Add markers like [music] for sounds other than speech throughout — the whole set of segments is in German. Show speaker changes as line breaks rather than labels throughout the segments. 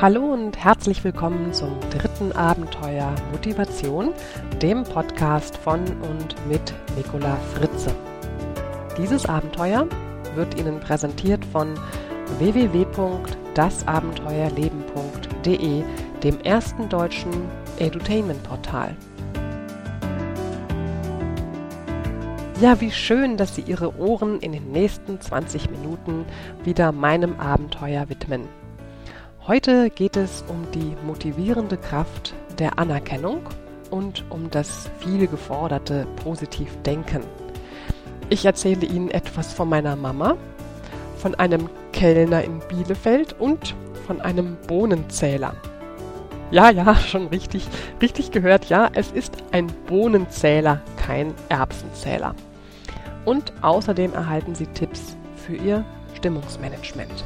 Hallo und herzlich willkommen zum dritten Abenteuer Motivation, dem Podcast von und mit Nicola Fritze. Dieses Abenteuer wird Ihnen präsentiert von www.dasabenteuerleben.de, dem ersten deutschen Edutainment-Portal. Ja, wie schön, dass Sie Ihre Ohren in den nächsten 20 Minuten wieder meinem Abenteuer widmen. Heute geht es um die motivierende Kraft der Anerkennung und um das viel geforderte Positivdenken. Ich erzähle Ihnen etwas von meiner Mama, von einem Kellner in Bielefeld und von einem Bohnenzähler. Ja, ja, schon richtig, richtig gehört. Ja, es ist ein Bohnenzähler, kein Erbsenzähler. Und außerdem erhalten Sie Tipps für Ihr Stimmungsmanagement.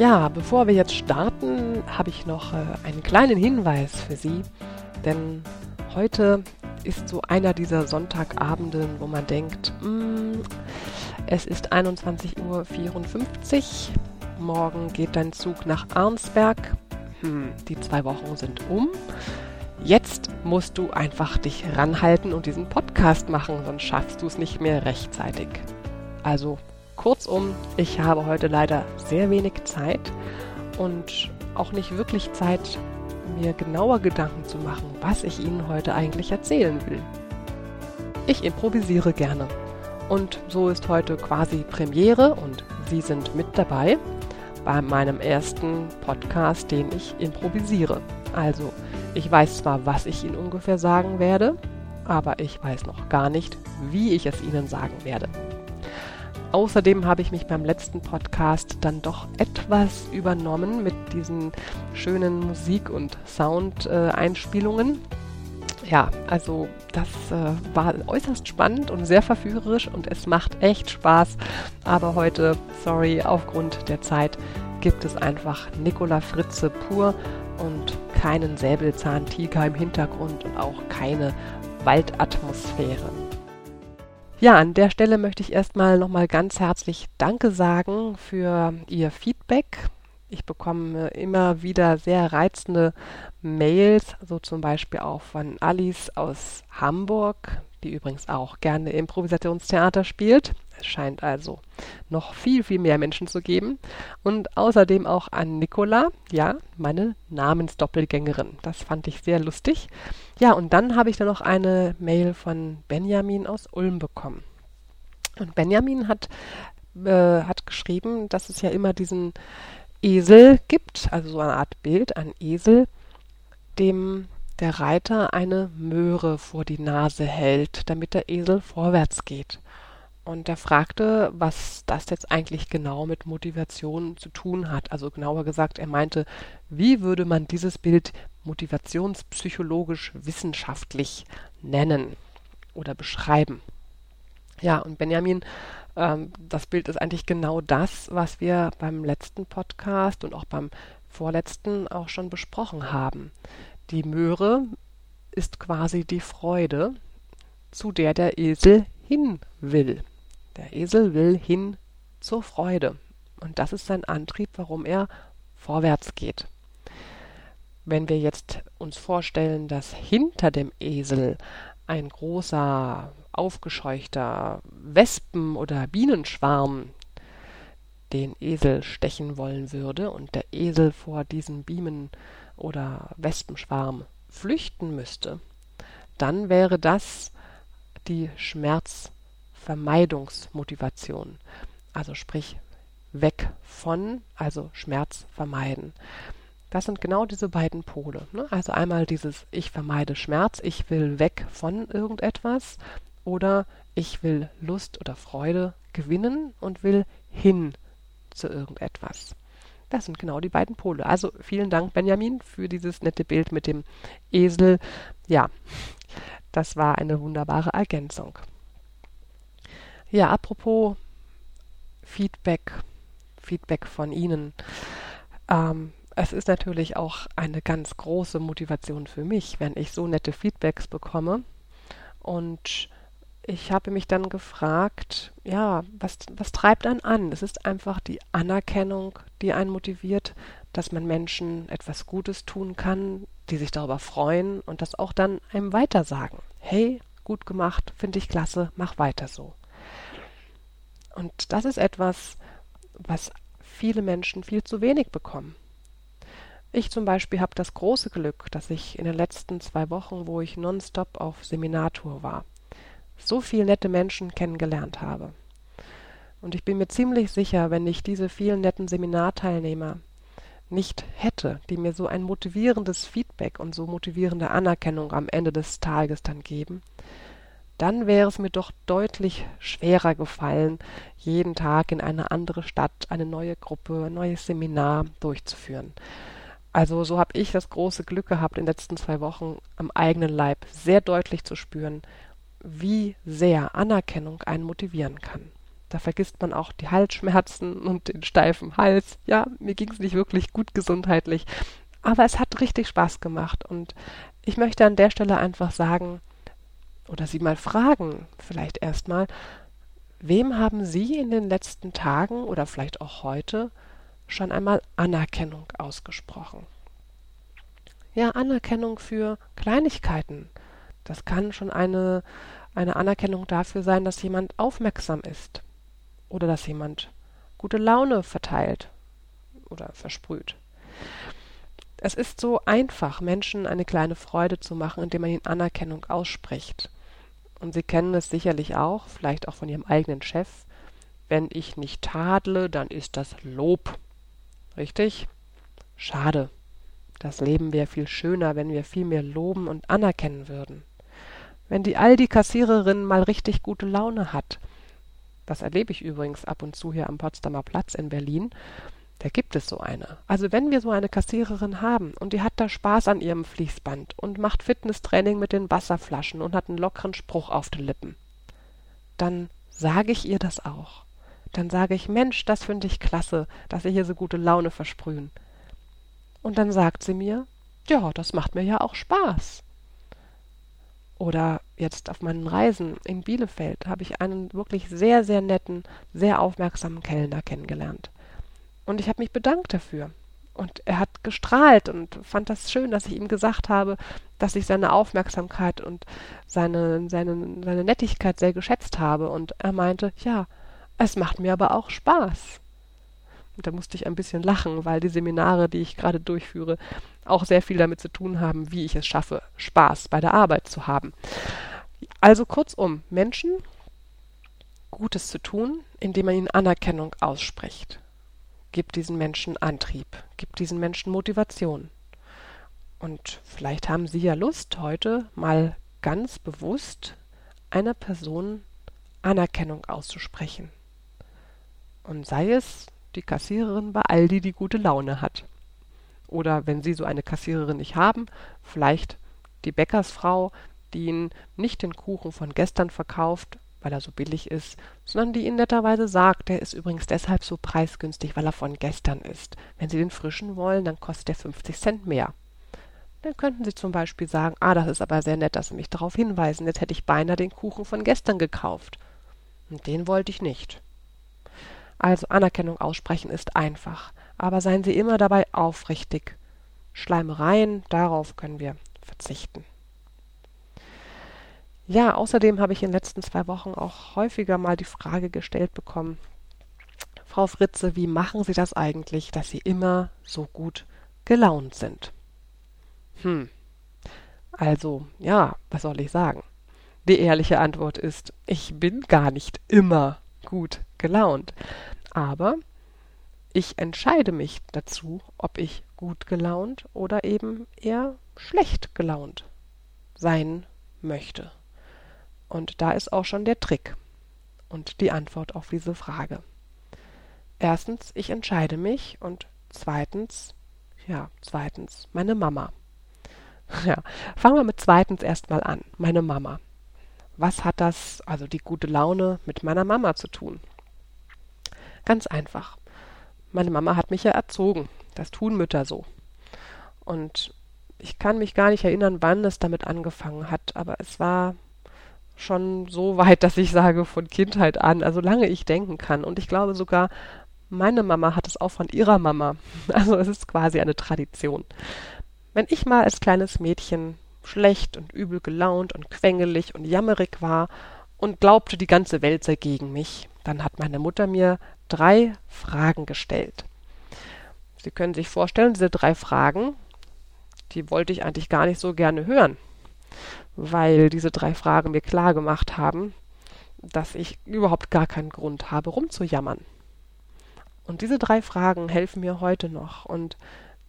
Ja, bevor wir jetzt starten, habe ich noch äh, einen kleinen Hinweis für Sie, denn heute ist so einer dieser Sonntagabenden, wo man denkt, mm, es ist 21.54 Uhr, morgen geht dein Zug nach Arnsberg, hm, die zwei Wochen sind um. Jetzt musst du einfach dich ranhalten und diesen Podcast machen, sonst schaffst du es nicht mehr rechtzeitig. Also Kurzum, ich habe heute leider sehr wenig Zeit und auch nicht wirklich Zeit, mir genauer Gedanken zu machen, was ich Ihnen heute eigentlich erzählen will. Ich improvisiere gerne. Und so ist heute quasi Premiere und Sie sind mit dabei bei meinem ersten Podcast, den ich improvisiere. Also, ich weiß zwar, was ich Ihnen ungefähr sagen werde, aber ich weiß noch gar nicht, wie ich es Ihnen sagen werde. Außerdem habe ich mich beim letzten Podcast dann doch etwas übernommen mit diesen schönen Musik- und Sound-Einspielungen. Ja, also das äh, war äußerst spannend und sehr verführerisch und es macht echt Spaß. Aber heute, sorry, aufgrund der Zeit gibt es einfach Nicola Fritze pur und keinen Säbelzahntiger im Hintergrund und auch keine Waldatmosphäre. Ja, an der Stelle möchte ich erstmal nochmal ganz herzlich Danke sagen für Ihr Feedback. Ich bekomme immer wieder sehr reizende Mails, so zum Beispiel auch von Alice aus Hamburg, die übrigens auch gerne Improvisationstheater spielt. Es scheint also noch viel, viel mehr Menschen zu geben. Und außerdem auch an Nicola, ja, meine Namensdoppelgängerin. Das fand ich sehr lustig. Ja, und dann habe ich dann noch eine Mail von Benjamin aus Ulm bekommen. Und Benjamin hat, äh, hat geschrieben, dass es ja immer diesen Esel gibt, also so eine Art Bild, ein Esel, dem der Reiter eine Möhre vor die Nase hält, damit der Esel vorwärts geht. Und er fragte, was das jetzt eigentlich genau mit Motivation zu tun hat. Also genauer gesagt, er meinte, wie würde man dieses Bild motivationspsychologisch wissenschaftlich nennen oder beschreiben? Ja, und Benjamin, ähm, das Bild ist eigentlich genau das, was wir beim letzten Podcast und auch beim vorletzten auch schon besprochen haben. Die Möhre ist quasi die Freude, zu der der Esel hin will. Der Esel will hin zur Freude. Und das ist sein Antrieb, warum er vorwärts geht. Wenn wir jetzt uns vorstellen, dass hinter dem Esel ein großer, aufgescheuchter Wespen- oder Bienenschwarm den Esel stechen wollen würde und der Esel vor diesem Bienen- oder Wespenschwarm flüchten müsste, dann wäre das die Schmerz Vermeidungsmotivation. Also sprich weg von, also Schmerz vermeiden. Das sind genau diese beiden Pole. Ne? Also einmal dieses Ich vermeide Schmerz, ich will weg von irgendetwas oder ich will Lust oder Freude gewinnen und will hin zu irgendetwas. Das sind genau die beiden Pole. Also vielen Dank, Benjamin, für dieses nette Bild mit dem Esel. Ja, das war eine wunderbare Ergänzung. Ja, apropos Feedback, Feedback von Ihnen. Ähm, es ist natürlich auch eine ganz große Motivation für mich, wenn ich so nette Feedbacks bekomme. Und ich habe mich dann gefragt, ja, was, was treibt einen an? Es ist einfach die Anerkennung, die einen motiviert, dass man Menschen etwas Gutes tun kann, die sich darüber freuen und das auch dann einem weitersagen. Hey, gut gemacht, finde ich klasse, mach weiter so. Und das ist etwas, was viele Menschen viel zu wenig bekommen. Ich zum Beispiel habe das große Glück, dass ich in den letzten zwei Wochen, wo ich nonstop auf Seminartour war, so viele nette Menschen kennengelernt habe. Und ich bin mir ziemlich sicher, wenn ich diese vielen netten Seminarteilnehmer nicht hätte, die mir so ein motivierendes Feedback und so motivierende Anerkennung am Ende des Tages dann geben, dann wäre es mir doch deutlich schwerer gefallen, jeden Tag in eine andere Stadt, eine neue Gruppe, ein neues Seminar durchzuführen. Also so habe ich das große Glück gehabt, in den letzten zwei Wochen am eigenen Leib sehr deutlich zu spüren, wie sehr Anerkennung einen motivieren kann. Da vergisst man auch die Halsschmerzen und den steifen Hals. Ja, mir ging es nicht wirklich gut gesundheitlich, aber es hat richtig Spaß gemacht und ich möchte an der Stelle einfach sagen oder Sie mal fragen, vielleicht erstmal, wem haben Sie in den letzten Tagen oder vielleicht auch heute schon einmal Anerkennung ausgesprochen? Ja, Anerkennung für Kleinigkeiten, das kann schon eine, eine Anerkennung dafür sein, dass jemand aufmerksam ist oder dass jemand gute Laune verteilt oder versprüht. Es ist so einfach, Menschen eine kleine Freude zu machen, indem man ihnen Anerkennung ausspricht. Und Sie kennen es sicherlich auch, vielleicht auch von Ihrem eigenen Chef. Wenn ich nicht tadle, dann ist das Lob. Richtig? Schade. Das Leben wäre viel schöner, wenn wir viel mehr loben und anerkennen würden. Wenn die Aldi-Kassiererin mal richtig gute Laune hat, das erlebe ich übrigens ab und zu hier am Potsdamer Platz in Berlin, da gibt es so eine. Also wenn wir so eine Kassiererin haben und die hat da Spaß an ihrem Fließband und macht Fitnesstraining mit den Wasserflaschen und hat einen lockeren Spruch auf den Lippen, dann sage ich ihr das auch. Dann sage ich, Mensch, das finde ich klasse, dass Sie hier so gute Laune versprühen. Und dann sagt sie mir, ja, das macht mir ja auch Spaß. Oder jetzt auf meinen Reisen in Bielefeld habe ich einen wirklich sehr, sehr netten, sehr aufmerksamen Kellner kennengelernt. Und ich habe mich bedankt dafür. Und er hat gestrahlt und fand das schön, dass ich ihm gesagt habe, dass ich seine Aufmerksamkeit und seine, seine, seine Nettigkeit sehr geschätzt habe. Und er meinte, ja, es macht mir aber auch Spaß. Und da musste ich ein bisschen lachen, weil die Seminare, die ich gerade durchführe, auch sehr viel damit zu tun haben, wie ich es schaffe, Spaß bei der Arbeit zu haben. Also kurzum, Menschen Gutes zu tun, indem man ihnen Anerkennung ausspricht. Gibt diesen Menschen Antrieb, gibt diesen Menschen Motivation. Und vielleicht haben Sie ja Lust, heute mal ganz bewusst einer Person Anerkennung auszusprechen. Und sei es die Kassiererin bei Aldi, die gute Laune hat. Oder wenn Sie so eine Kassiererin nicht haben, vielleicht die Bäckersfrau, die Ihnen nicht den Kuchen von gestern verkauft, weil er so billig ist, sondern die Ihnen netterweise sagt, der ist übrigens deshalb so preisgünstig, weil er von gestern ist. Wenn Sie den frischen wollen, dann kostet er 50 Cent mehr. Dann könnten Sie zum Beispiel sagen, ah, das ist aber sehr nett, dass Sie mich darauf hinweisen, jetzt hätte ich beinahe den Kuchen von gestern gekauft. Und den wollte ich nicht. Also Anerkennung aussprechen ist einfach, aber seien Sie immer dabei aufrichtig. Schleimereien, darauf können wir verzichten. Ja, außerdem habe ich in den letzten zwei Wochen auch häufiger mal die Frage gestellt bekommen, Frau Fritze, wie machen Sie das eigentlich, dass Sie immer so gut gelaunt sind? Hm. Also, ja, was soll ich sagen? Die ehrliche Antwort ist, ich bin gar nicht immer gut gelaunt. Aber ich entscheide mich dazu, ob ich gut gelaunt oder eben eher schlecht gelaunt sein möchte. Und da ist auch schon der Trick und die Antwort auf diese Frage. Erstens, ich entscheide mich und zweitens, ja, zweitens, meine Mama. [laughs] Ja, fangen wir mit zweitens erstmal an, meine Mama. Was hat das, also die gute Laune, mit meiner Mama zu tun? Ganz einfach. Meine Mama hat mich ja erzogen. Das tun Mütter so. Und ich kann mich gar nicht erinnern, wann es damit angefangen hat, aber es war schon so weit, [laughs] dass ich sage, von Kindheit an, also lange ich denken kann. Und ich glaube sogar, meine Mama hat es auch von ihrer Mama. [laughs] Also es ist quasi eine Tradition. Wenn ich mal als kleines Mädchen schlecht und übel gelaunt und quengelig und jammerig war und glaubte, die ganze Welt sei gegen mich, dann hat meine Mutter mir drei Fragen gestellt. Sie können sich vorstellen, diese drei Fragen, die wollte ich eigentlich gar nicht so gerne hören, weil diese drei Fragen mir klar gemacht haben, dass ich überhaupt gar keinen Grund habe, rumzujammern. Und diese drei Fragen helfen mir heute noch und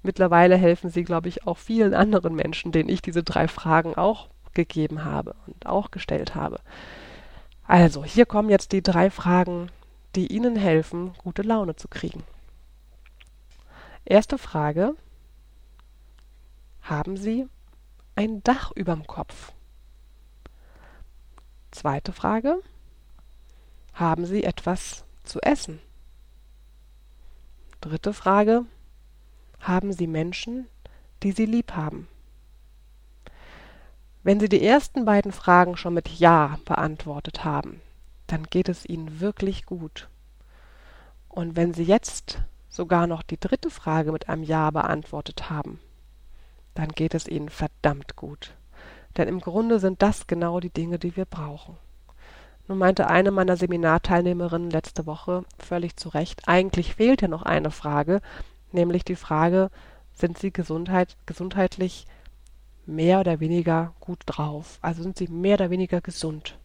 mittlerweile helfen sie, glaube ich, auch vielen anderen Menschen, denen ich diese drei Fragen auch gegeben habe und auch gestellt habe. Also, hier kommen jetzt die drei Fragen, die Ihnen helfen, gute Laune zu kriegen. Erste Frage. Haben Sie ein Dach überm Kopf? Zweite Frage. Haben Sie etwas zu essen? Dritte Frage. Haben Sie Menschen, die Sie lieb haben? Wenn Sie die ersten beiden Fragen schon mit Ja beantwortet haben, dann geht es Ihnen wirklich gut. Und wenn Sie jetzt sogar noch die dritte Frage mit einem Ja beantwortet haben, dann geht es Ihnen verdammt gut. Denn im Grunde sind das genau die Dinge, die wir brauchen. Nun meinte eine meiner Seminarteilnehmerinnen letzte Woche völlig zu Recht, eigentlich fehlt ja noch eine Frage, nämlich die Frage, sind Sie Gesundheit, gesundheitlich mehr oder weniger gut drauf? Also sind Sie mehr oder weniger gesund?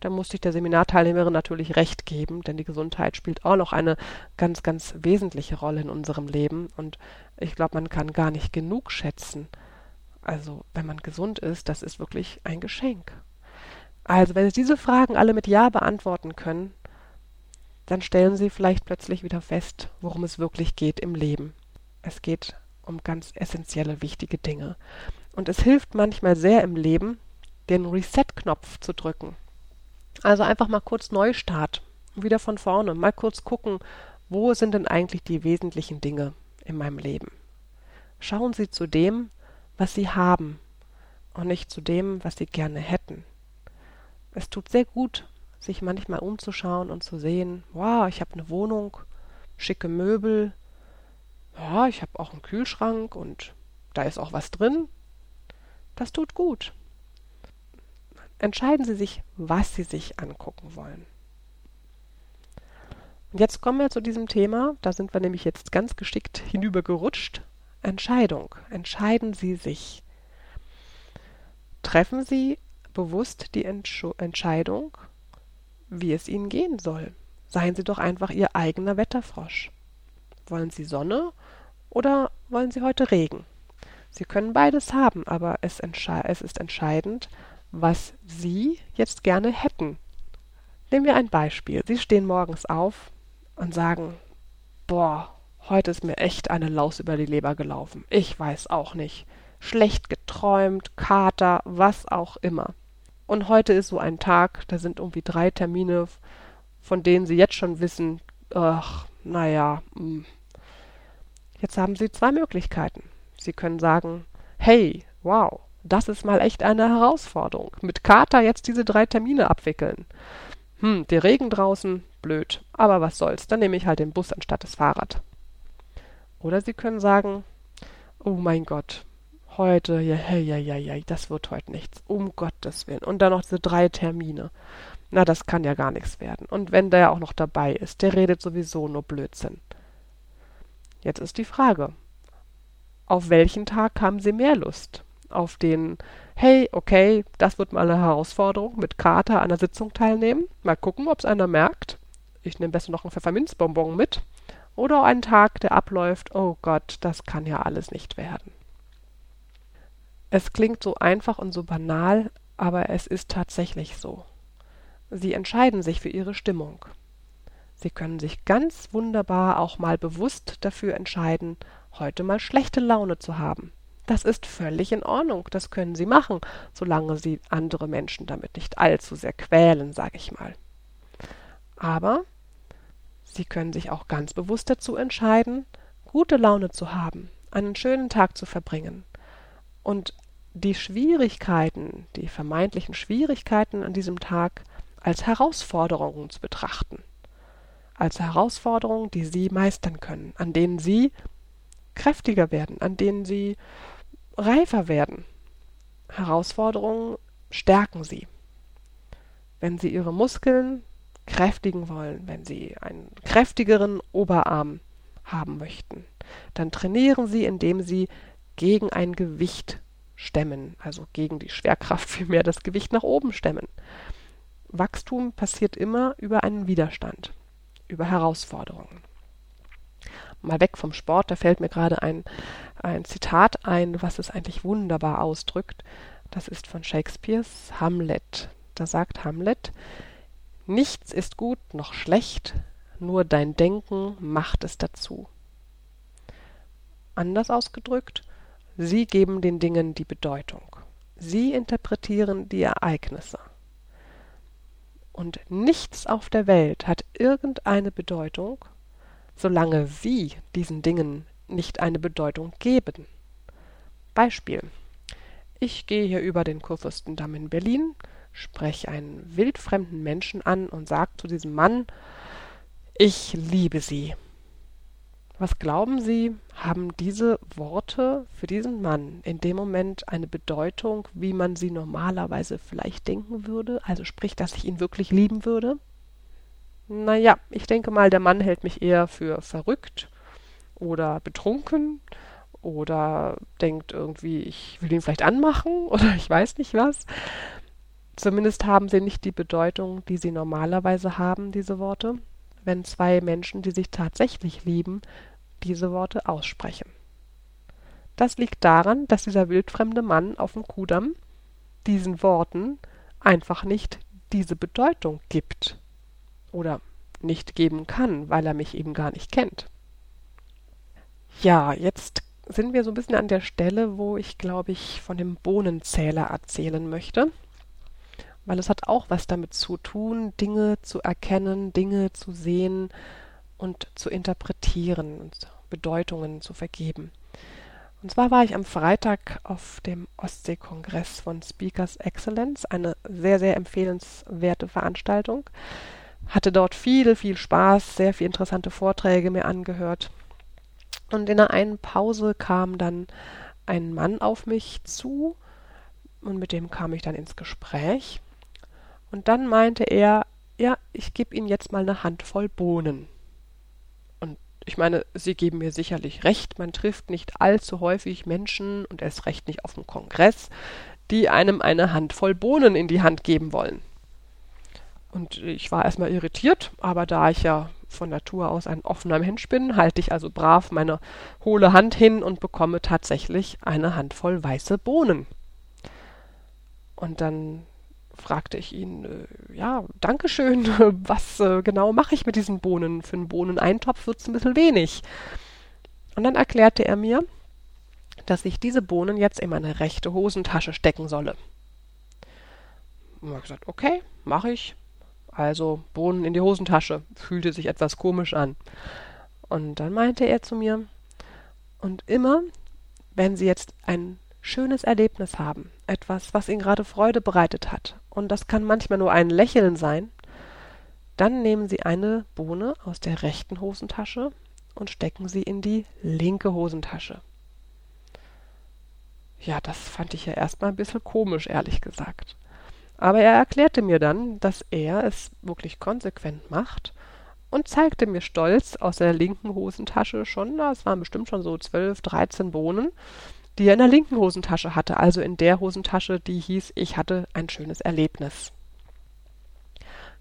Da musste ich der Seminarteilnehmerin natürlich recht geben, denn die Gesundheit spielt auch noch eine ganz, ganz wesentliche Rolle in unserem Leben. Und ich glaube, man kann gar nicht genug schätzen. Also, wenn man gesund ist, das ist wirklich ein Geschenk. Also, wenn Sie diese Fragen alle mit Ja beantworten können, dann stellen Sie vielleicht plötzlich wieder fest, worum es wirklich geht im Leben. Es geht um ganz essentielle, wichtige Dinge. Und es hilft manchmal sehr im Leben, den Reset-Knopf zu drücken. Also einfach mal kurz Neustart, wieder von vorne, mal kurz gucken, wo sind denn eigentlich die wesentlichen Dinge in meinem Leben. Schauen Sie zu dem, was Sie haben und nicht zu dem, was Sie gerne hätten. Es tut sehr gut, sich manchmal umzuschauen und zu sehen, wow, ich habe eine Wohnung, schicke Möbel, ja, ich habe auch einen Kühlschrank und da ist auch was drin. Das tut gut entscheiden Sie sich, was Sie sich angucken wollen. Und jetzt kommen wir zu diesem Thema, da sind wir nämlich jetzt ganz geschickt hinübergerutscht. Entscheidung. Entscheiden Sie sich. Treffen Sie bewusst die Entsch Entscheidung, wie es Ihnen gehen soll. Seien Sie doch einfach Ihr eigener Wetterfrosch. Wollen Sie Sonne oder wollen Sie heute Regen? Sie können beides haben, aber es, es ist entscheidend, was Sie jetzt gerne hätten. Nehmen wir ein Beispiel. Sie stehen morgens auf und sagen, boah, heute ist mir echt eine Laus über die Leber gelaufen. Ich weiß auch nicht. Schlecht geträumt, Kater, was auch immer. Und heute ist so ein Tag, da sind irgendwie drei Termine, von denen Sie jetzt schon wissen, ach, naja, hm. jetzt haben Sie zwei Möglichkeiten. Sie können sagen, hey, wow, das ist mal echt eine Herausforderung. Mit Kater jetzt diese drei Termine abwickeln. Hm, der Regen draußen, blöd. Aber was soll's, dann nehme ich halt den Bus anstatt das Fahrrad. Oder Sie können sagen, oh mein Gott, heute, ja, ja, ja, ja, das wird heute nichts. Um Gottes Willen. Und dann noch diese drei Termine. Na, das kann ja gar nichts werden. Und wenn der auch noch dabei ist, der redet sowieso nur Blödsinn. Jetzt ist die Frage, auf welchen Tag haben Sie mehr Lust? Auf den, hey, okay, das wird mal eine Herausforderung, mit Kater an der Sitzung teilnehmen. Mal gucken, ob es einer merkt. Ich nehme besser noch einen Pfefferminzbonbon mit. Oder einen Tag, der abläuft, oh Gott, das kann ja alles nicht werden. Es klingt so einfach und so banal, aber es ist tatsächlich so. Sie entscheiden sich für ihre Stimmung. Sie können sich ganz wunderbar auch mal bewusst dafür entscheiden, heute mal schlechte Laune zu haben. Das ist völlig in Ordnung, das können Sie machen, solange Sie andere Menschen damit nicht allzu sehr quälen, sage ich mal. Aber Sie können sich auch ganz bewusst dazu entscheiden, gute Laune zu haben, einen schönen Tag zu verbringen. Und die Schwierigkeiten, die vermeintlichen Schwierigkeiten an diesem Tag als Herausforderungen zu betrachten. Als Herausforderungen, die Sie meistern können, an denen Sie kräftiger werden, an denen Sie reifer werden. Herausforderungen stärken Sie. Wenn Sie Ihre Muskeln kräftigen wollen, wenn Sie einen kräftigeren Oberarm haben möchten, dann trainieren Sie, indem Sie gegen ein Gewicht stemmen, also gegen die Schwerkraft [laughs] vielmehr das Gewicht nach oben stemmen. Wachstum passiert immer über einen Widerstand, über Herausforderungen. Mal weg vom Sport, da fällt mir gerade ein, ein Zitat ein, was es eigentlich wunderbar ausdrückt. Das ist von Shakespeares Hamlet. Da sagt Hamlet, Nichts ist gut noch schlecht, nur dein Denken macht es dazu. Anders ausgedrückt, Sie geben den Dingen die Bedeutung. Sie interpretieren die Ereignisse. Und nichts auf der Welt hat irgendeine Bedeutung, solange Sie diesen Dingen nicht eine Bedeutung geben. Beispiel. Ich gehe hier über den Kurfürstendamm in Berlin, spreche einen wildfremden Menschen an und sage zu diesem Mann, ich liebe Sie. Was glauben Sie, haben diese Worte für diesen Mann in dem Moment eine Bedeutung, wie man sie normalerweise vielleicht denken würde? Also sprich, dass ich ihn wirklich lieben würde? Naja, ich denke mal, der Mann hält mich eher für verrückt oder betrunken oder denkt irgendwie, ich will ihn vielleicht anmachen [laughs] oder ich weiß nicht was. Zumindest haben sie nicht die Bedeutung, die sie normalerweise haben, diese Worte, wenn zwei Menschen, die sich tatsächlich lieben, diese Worte aussprechen. Das liegt daran, dass dieser wildfremde Mann auf dem Kudamm diesen Worten einfach nicht diese Bedeutung gibt oder nicht geben kann, weil er mich eben gar nicht kennt. Ja, jetzt sind wir so ein bisschen an der Stelle, wo ich, glaube ich, von dem Bohnenzähler erzählen möchte, weil es hat auch was damit zu tun, Dinge zu erkennen, Dinge zu sehen, und zu interpretieren und Bedeutungen zu vergeben. Und zwar war ich am Freitag auf dem Ostsee-Kongress von Speakers Excellence, eine sehr, sehr empfehlenswerte Veranstaltung. Hatte dort viel, viel Spaß, sehr viele interessante Vorträge mir angehört. Und in einer einen Pause kam dann ein Mann auf mich zu und mit dem kam ich dann ins Gespräch. Und dann meinte er, ja, ich gebe Ihnen jetzt mal eine Handvoll Bohnen ich meine, Sie geben mir sicherlich recht, man trifft nicht allzu häufig Menschen und erst recht nicht auf dem Kongress, die einem eine Handvoll Bohnen in die Hand geben wollen. Und ich war erstmal irritiert, aber da ich ja von Natur aus ein offener Mensch bin, halte ich also brav meine hohle Hand hin und bekomme tatsächlich eine Handvoll weiße Bohnen. Und dann fragte ich ihn, äh, ja, Dankeschön, [laughs] was äh, genau mache ich mit diesen Bohnen? Für einen Bohneneintopf wird es ein bisschen wenig. Und dann erklärte er mir, dass ich diese Bohnen jetzt in meine rechte Hosentasche stecken solle. Und ich gesagt, okay, mache ich. Also Bohnen in die Hosentasche. Fühlte sich etwas komisch an. Und dann meinte er zu mir, und immer, wenn Sie jetzt ein schönes Erlebnis haben, etwas, was Ihnen gerade Freude bereitet hat, und das kann manchmal nur ein Lächeln sein, dann nehmen Sie eine Bohne aus der rechten Hosentasche und stecken sie in die linke Hosentasche. Ja, das fand ich ja erstmal ein bisschen komisch, ehrlich gesagt. Aber er erklärte mir dann, dass er es wirklich konsequent macht und zeigte mir stolz aus der linken Hosentasche schon, das waren bestimmt schon so zwölf, dreizehn Bohnen, die er in der linken Hosentasche hatte, also in der Hosentasche, die hieß, ich hatte ein schönes Erlebnis.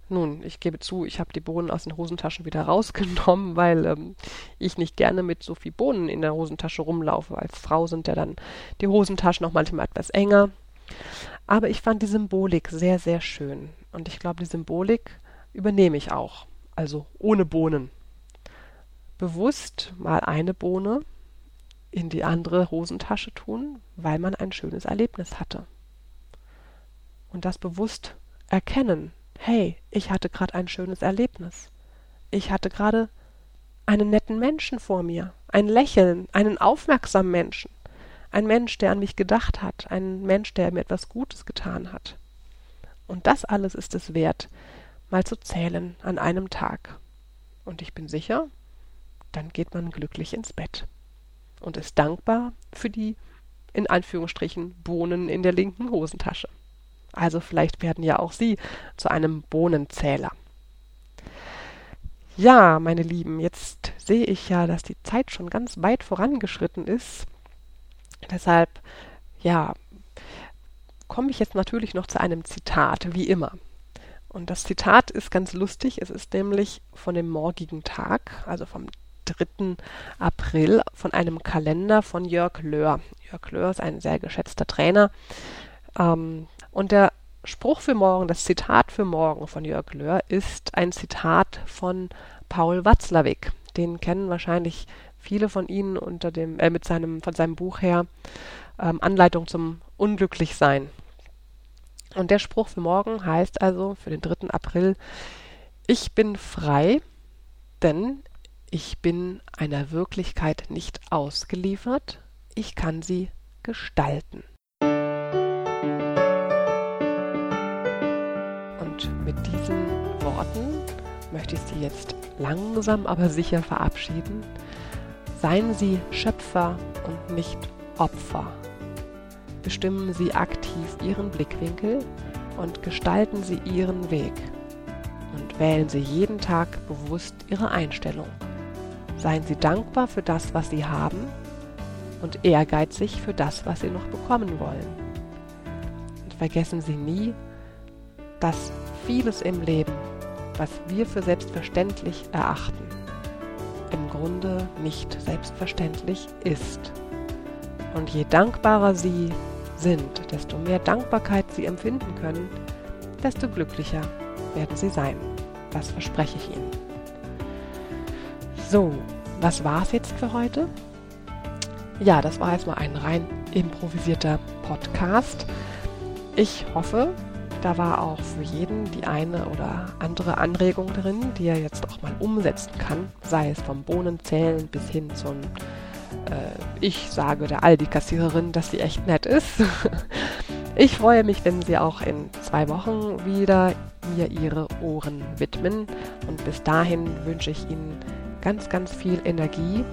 Nun, ich gebe zu, ich habe die Bohnen aus den Hosentaschen wieder rausgenommen, [laughs] weil ähm, ich nicht gerne mit so viel Bohnen in der Hosentasche rumlaufe. Als Frau sind ja dann die Hosentaschen auch manchmal etwas enger. Aber ich fand die Symbolik sehr, sehr schön. Und ich glaube, die Symbolik übernehme ich auch. Also ohne Bohnen. Bewusst mal eine Bohne in die andere Hosentasche tun, weil man ein schönes Erlebnis hatte. Und das bewusst erkennen, hey, ich hatte gerade ein schönes Erlebnis. Ich hatte gerade einen netten Menschen vor mir, ein Lächeln, einen aufmerksamen Menschen, ein Mensch, der an mich gedacht hat, ein Mensch, der mir etwas Gutes getan hat. Und das alles ist es wert, mal zu zählen an einem Tag. Und ich bin sicher, dann geht man glücklich ins Bett und ist dankbar für die, in Anführungsstrichen, Bohnen in der linken Hosentasche. Also vielleicht werden ja auch Sie zu einem Bohnenzähler. Ja, meine Lieben, jetzt sehe ich ja, dass die Zeit schon ganz weit vorangeschritten ist. Deshalb, ja, komme ich jetzt natürlich noch zu einem Zitat, wie immer. Und das Zitat ist ganz lustig. Es ist nämlich von dem morgigen Tag, also vom 3. April, von einem Kalender von Jörg Löhr. Jörg Löhr ist ein sehr geschätzter Trainer. Ähm, und der Spruch für morgen, das Zitat für morgen von Jörg Löhr ist ein Zitat von Paul Watzlawick. Den kennen wahrscheinlich viele von Ihnen unter dem, äh, mit seinem, von seinem Buch her ähm, Anleitung zum Unglücklichsein. Und der Spruch für morgen heißt also für den 3. April, ich bin frei, denn ich bin einer Wirklichkeit nicht ausgeliefert, ich kann sie gestalten. Und mit diesen Worten möchte ich Sie jetzt langsam aber sicher verabschieden. Seien Sie Schöpfer und nicht Opfer. Bestimmen Sie aktiv Ihren Blickwinkel und gestalten Sie Ihren Weg. Und wählen Sie jeden Tag bewusst Ihre Einstellung. Seien Sie dankbar für das, was Sie haben und ehrgeizig für das, was Sie noch bekommen wollen. Und vergessen Sie nie, dass vieles im Leben, was wir für selbstverständlich erachten, im Grunde nicht selbstverständlich ist. Und je dankbarer Sie sind, desto mehr Dankbarkeit Sie empfinden können, desto glücklicher werden Sie sein. Das verspreche ich Ihnen. So, was war es jetzt für heute? Ja, das war erstmal ein rein improvisierter Podcast. Ich hoffe, da war auch für jeden die eine oder andere Anregung drin, die er jetzt auch mal umsetzen kann, sei es vom Bohnenzählen bis hin zum äh, Ich sage der Aldi-Kassiererin, dass sie echt nett ist. [laughs] ich freue mich, wenn Sie auch in zwei Wochen wieder mir Ihre Ohren widmen. Und bis dahin wünsche ich Ihnen ganz, ganz viel Energie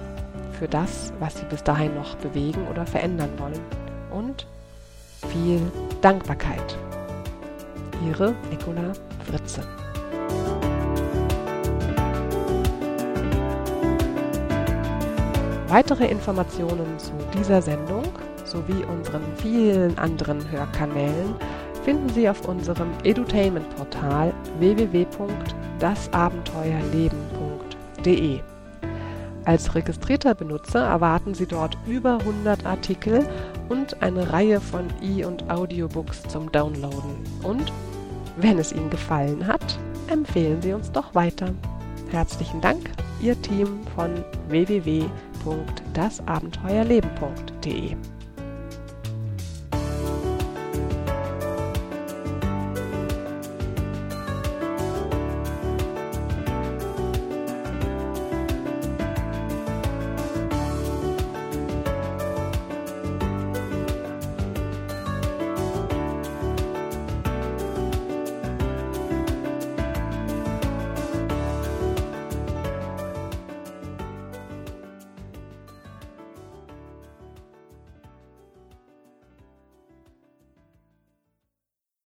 für das, was Sie bis dahin noch bewegen oder verändern wollen. Und viel Dankbarkeit. Ihre Nicola Fritze. Weitere Informationen zu dieser Sendung sowie unseren vielen anderen Hörkanälen finden Sie auf unserem Edutainment-Portal www.dasabenteuerleben.de. Als registrierter Benutzer erwarten Sie dort über 100 Artikel und eine Reihe von E- und Audiobooks zum Downloaden. Und wenn es Ihnen gefallen hat, empfehlen Sie uns doch weiter. Herzlichen Dank, Ihr Team von www.dasabenteuerleben.de.